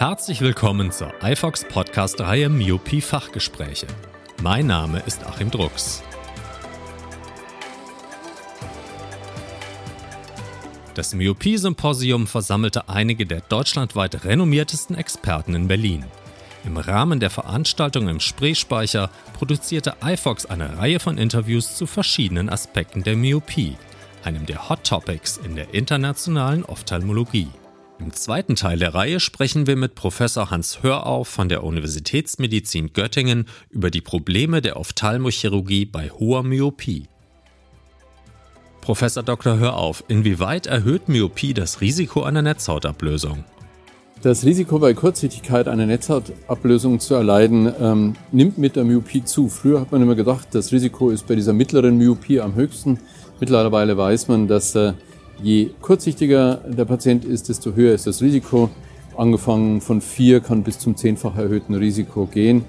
Herzlich willkommen zur iFox Podcast-Reihe Myopie Fachgespräche. Mein Name ist Achim Drucks. Das Myopie-Symposium versammelte einige der deutschlandweit renommiertesten Experten in Berlin. Im Rahmen der Veranstaltung im Spreespeicher produzierte iFox eine Reihe von Interviews zu verschiedenen Aspekten der Myopie, einem der Hot Topics in der internationalen Ophthalmologie. Im zweiten Teil der Reihe sprechen wir mit Professor Hans Hörauf von der Universitätsmedizin Göttingen über die Probleme der Ophthalmochirurgie bei hoher Myopie. Professor Dr. Hörauf, inwieweit erhöht Myopie das Risiko einer Netzhautablösung? Das Risiko bei Kurzsichtigkeit eine Netzhautablösung zu erleiden, ähm, nimmt mit der Myopie zu. Früher hat man immer gedacht, das Risiko ist bei dieser mittleren Myopie am höchsten. Mittlerweile weiß man, dass äh, je kurzsichtiger der Patient ist, desto höher ist das Risiko. Angefangen von vier kann bis zum zehnfach erhöhten Risiko gehen.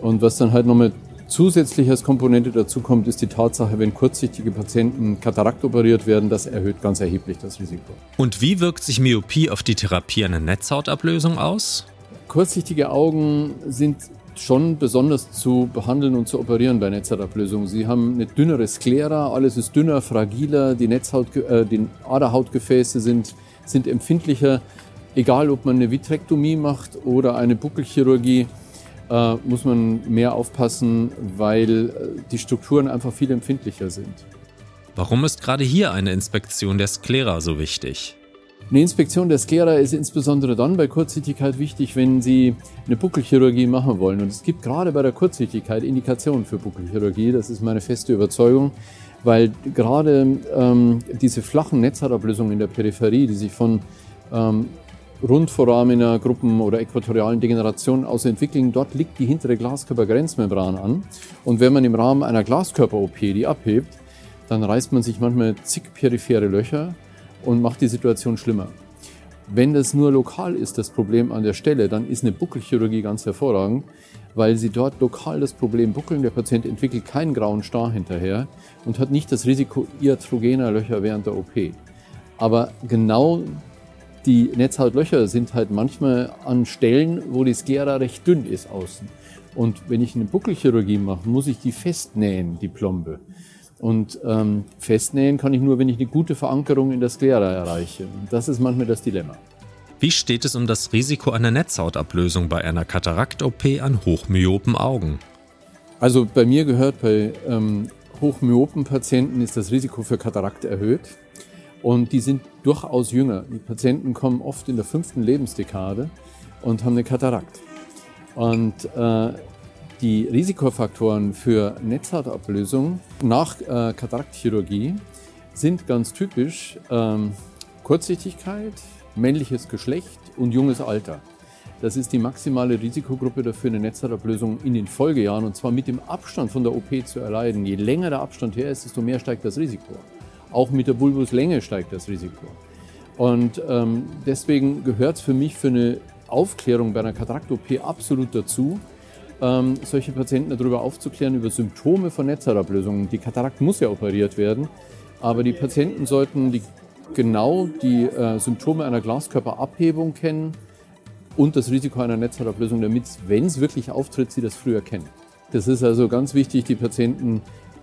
Und was dann halt nochmal zusätzlich als Komponente dazu kommt, ist die Tatsache, wenn kurzsichtige Patienten Katarakt operiert werden, das erhöht ganz erheblich das Risiko. Und wie wirkt sich Myopie auf die Therapie einer Netzhautablösung aus? Kurzsichtige Augen sind schon besonders zu behandeln und zu operieren bei Netzhautablösungen. Sie haben eine dünnere Sklera, alles ist dünner, fragiler, die, Netzhaut, äh, die Aderhautgefäße sind, sind empfindlicher. Egal, ob man eine Vitrektomie macht oder eine Buckelchirurgie, äh, muss man mehr aufpassen, weil äh, die Strukturen einfach viel empfindlicher sind. Warum ist gerade hier eine Inspektion der Sklera so wichtig? Eine Inspektion der Sklera ist insbesondere dann bei Kurzsichtigkeit wichtig, wenn Sie eine Buckelchirurgie machen wollen. Und es gibt gerade bei der Kurzsichtigkeit Indikationen für Buckelchirurgie. Das ist meine feste Überzeugung, weil gerade ähm, diese flachen Netzhautablösungen in der Peripherie, die sich von ähm, Rundforamina Gruppen oder äquatorialen Degenerationen aus entwickeln. Dort liegt die hintere Glaskörpergrenzmembran an. Und wenn man im Rahmen einer Glaskörper-OP die abhebt, dann reißt man sich manchmal zig periphere Löcher und macht die Situation schlimmer. Wenn das nur lokal ist, das Problem an der Stelle, dann ist eine Buckelchirurgie ganz hervorragend, weil sie dort lokal das Problem buckeln. Der Patient entwickelt keinen grauen Star hinterher und hat nicht das Risiko iatrogener Löcher während der OP. Aber genau die Netzhautlöcher sind halt manchmal an Stellen, wo die Sklera recht dünn ist außen. Und wenn ich eine Buckelchirurgie mache, muss ich die festnähen, die Plombe. Und ähm, festnähen kann ich nur, wenn ich eine gute Verankerung in der Sklera erreiche. Und das ist manchmal das Dilemma. Wie steht es um das Risiko einer Netzhautablösung bei einer Katarakt-OP an hochmyopen Augen? Also bei mir gehört, bei ähm, hochmyopen Patienten ist das Risiko für Katarakt erhöht. Und die sind durchaus jünger. Die Patienten kommen oft in der fünften Lebensdekade und haben eine Katarakt. Und äh, die Risikofaktoren für Netzhautablösung nach äh, Kataraktchirurgie sind ganz typisch ähm, Kurzsichtigkeit, männliches Geschlecht und junges Alter. Das ist die maximale Risikogruppe dafür, eine Netzhautablösung in den Folgejahren und zwar mit dem Abstand von der OP zu erleiden. Je länger der Abstand her ist, desto mehr steigt das Risiko. Auch mit der Bulbuslänge steigt das Risiko. Und ähm, deswegen gehört es für mich für eine Aufklärung bei einer Katarakt-OP absolut dazu, ähm, solche Patienten darüber aufzuklären, über Symptome von Netzhautablösungen. Die Katarakt muss ja operiert werden, aber die Patienten sollten die, genau die äh, Symptome einer Glaskörperabhebung kennen und das Risiko einer Netzhautablösung, damit, wenn es wirklich auftritt, sie das früher kennen. Das ist also ganz wichtig, die Patienten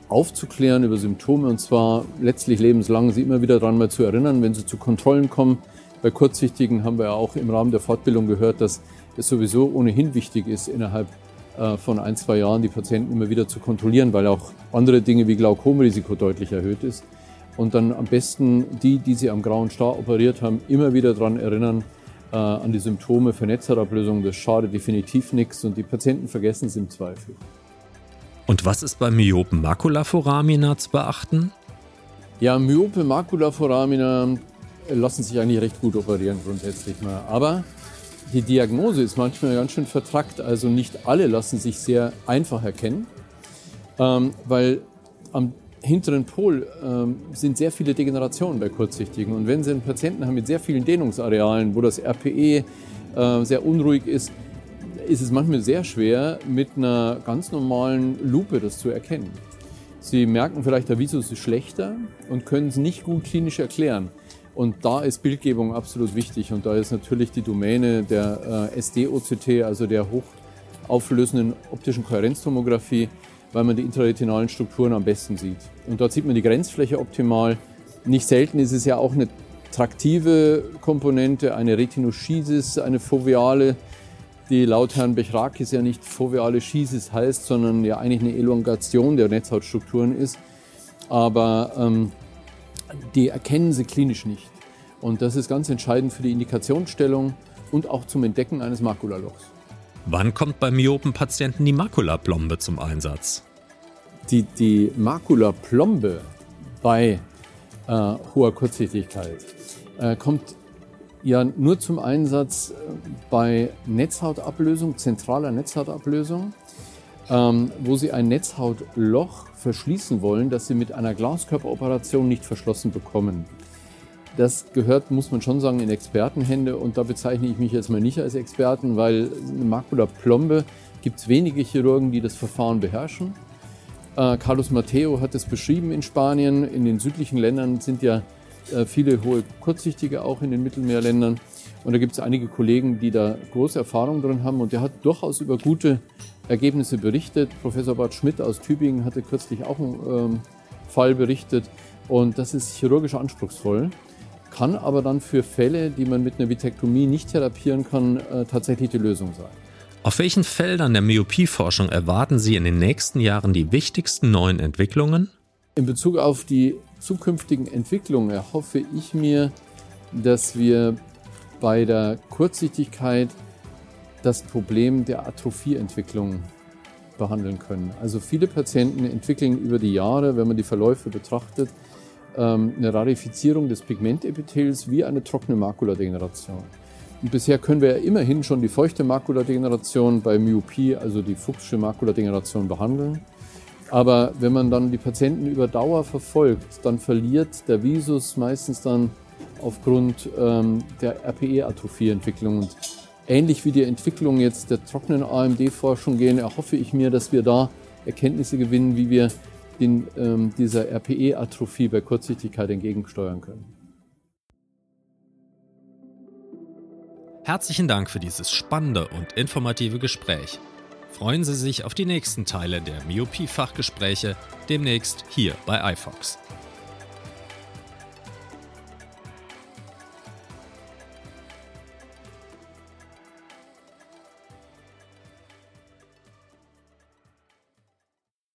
aufzuklären über Symptome und zwar letztlich lebenslang, sie immer wieder daran mal zu erinnern, wenn sie zu Kontrollen kommen. Bei Kurzsichtigen haben wir ja auch im Rahmen der Fortbildung gehört, dass es sowieso ohnehin wichtig ist, innerhalb von ein, zwei Jahren die Patienten immer wieder zu kontrollieren, weil auch andere Dinge wie Glaukomrisiko deutlich erhöht ist. Und dann am besten die, die sie am grauen Star operiert haben, immer wieder daran erinnern, äh, an die Symptome für Netzhautablösung. Das schadet definitiv nichts und die Patienten vergessen es im Zweifel. Und was ist bei Myopen Maculaforamina zu beachten? Ja, Myope Maculaforamina lassen sich eigentlich recht gut operieren grundsätzlich mal. Aber die Diagnose ist manchmal ganz schön vertrackt, also nicht alle lassen sich sehr einfach erkennen, ähm, weil am hinteren Pol ähm, sind sehr viele Degenerationen bei Kurzsichtigen. Und wenn Sie einen Patienten haben mit sehr vielen Dehnungsarealen, wo das RPE äh, sehr unruhig ist, ist es manchmal sehr schwer, mit einer ganz normalen Lupe das zu erkennen. Sie merken vielleicht, der Visus ist schlechter und können es nicht gut klinisch erklären. Und da ist Bildgebung absolut wichtig und da ist natürlich die Domäne der äh, SD-OCT, also der hochauflösenden optischen Kohärenztomographie, weil man die intraretinalen Strukturen am besten sieht. Und dort sieht man die Grenzfläche optimal. Nicht selten ist es ja auch eine traktive Komponente, eine Retinoschisis, eine foveale, die laut Herrn Bechrakis ja nicht foveale Schisis heißt, sondern ja eigentlich eine Elongation der Netzhautstrukturen ist. Aber ähm, die erkennen sie klinisch nicht. Und das ist ganz entscheidend für die Indikationsstellung und auch zum Entdecken eines Makulalochs. Wann kommt bei Myopen-Patienten die Makulaplombe zum Einsatz? Die, die Makulaplombe bei äh, hoher Kurzsichtigkeit äh, kommt ja nur zum Einsatz äh, bei Netzhautablösung, zentraler Netzhautablösung, ähm, wo Sie ein Netzhautloch verschließen wollen, das Sie mit einer Glaskörperoperation nicht verschlossen bekommen. Das gehört, muss man schon sagen, in Expertenhände und da bezeichne ich mich jetzt mal nicht als Experten, weil eine Makulaplombe gibt es wenige Chirurgen, die das Verfahren beherrschen. Äh, Carlos Mateo hat es beschrieben in Spanien. In den südlichen Ländern sind ja äh, viele hohe Kurzsichtige auch in den Mittelmeerländern. Und da gibt es einige Kollegen, die da große Erfahrung drin haben. Und der hat durchaus über gute Ergebnisse berichtet. Professor Bart Schmidt aus Tübingen hatte kürzlich auch einen ähm, Fall berichtet. Und das ist chirurgisch anspruchsvoll kann aber dann für Fälle, die man mit einer Vitektomie nicht therapieren kann, äh, tatsächlich die Lösung sein. Auf welchen Feldern der Myopieforschung erwarten Sie in den nächsten Jahren die wichtigsten neuen Entwicklungen? In Bezug auf die zukünftigen Entwicklungen erhoffe ich mir, dass wir bei der Kurzsichtigkeit das Problem der Atrophieentwicklung behandeln können. Also viele Patienten entwickeln über die Jahre, wenn man die Verläufe betrachtet, ähm, eine Rarifizierung des Pigmentepithels wie eine trockene Makuladegeneration. Und bisher können wir ja immerhin schon die feuchte Makuladegeneration bei Myopie, also die fuchsische Makuladegeneration, behandeln. Aber wenn man dann die Patienten über Dauer verfolgt, dann verliert der Visus meistens dann aufgrund ähm, der RPE-Atrophie-Entwicklung. Ähnlich wie die Entwicklung jetzt der trockenen AMD-Forschung gehen, erhoffe ich mir, dass wir da Erkenntnisse gewinnen, wie wir den, ähm, dieser RPE-Atrophie bei Kurzsichtigkeit entgegensteuern können. Herzlichen Dank für dieses spannende und informative Gespräch. Freuen Sie sich auf die nächsten Teile der Myopie-Fachgespräche demnächst hier bei iFox.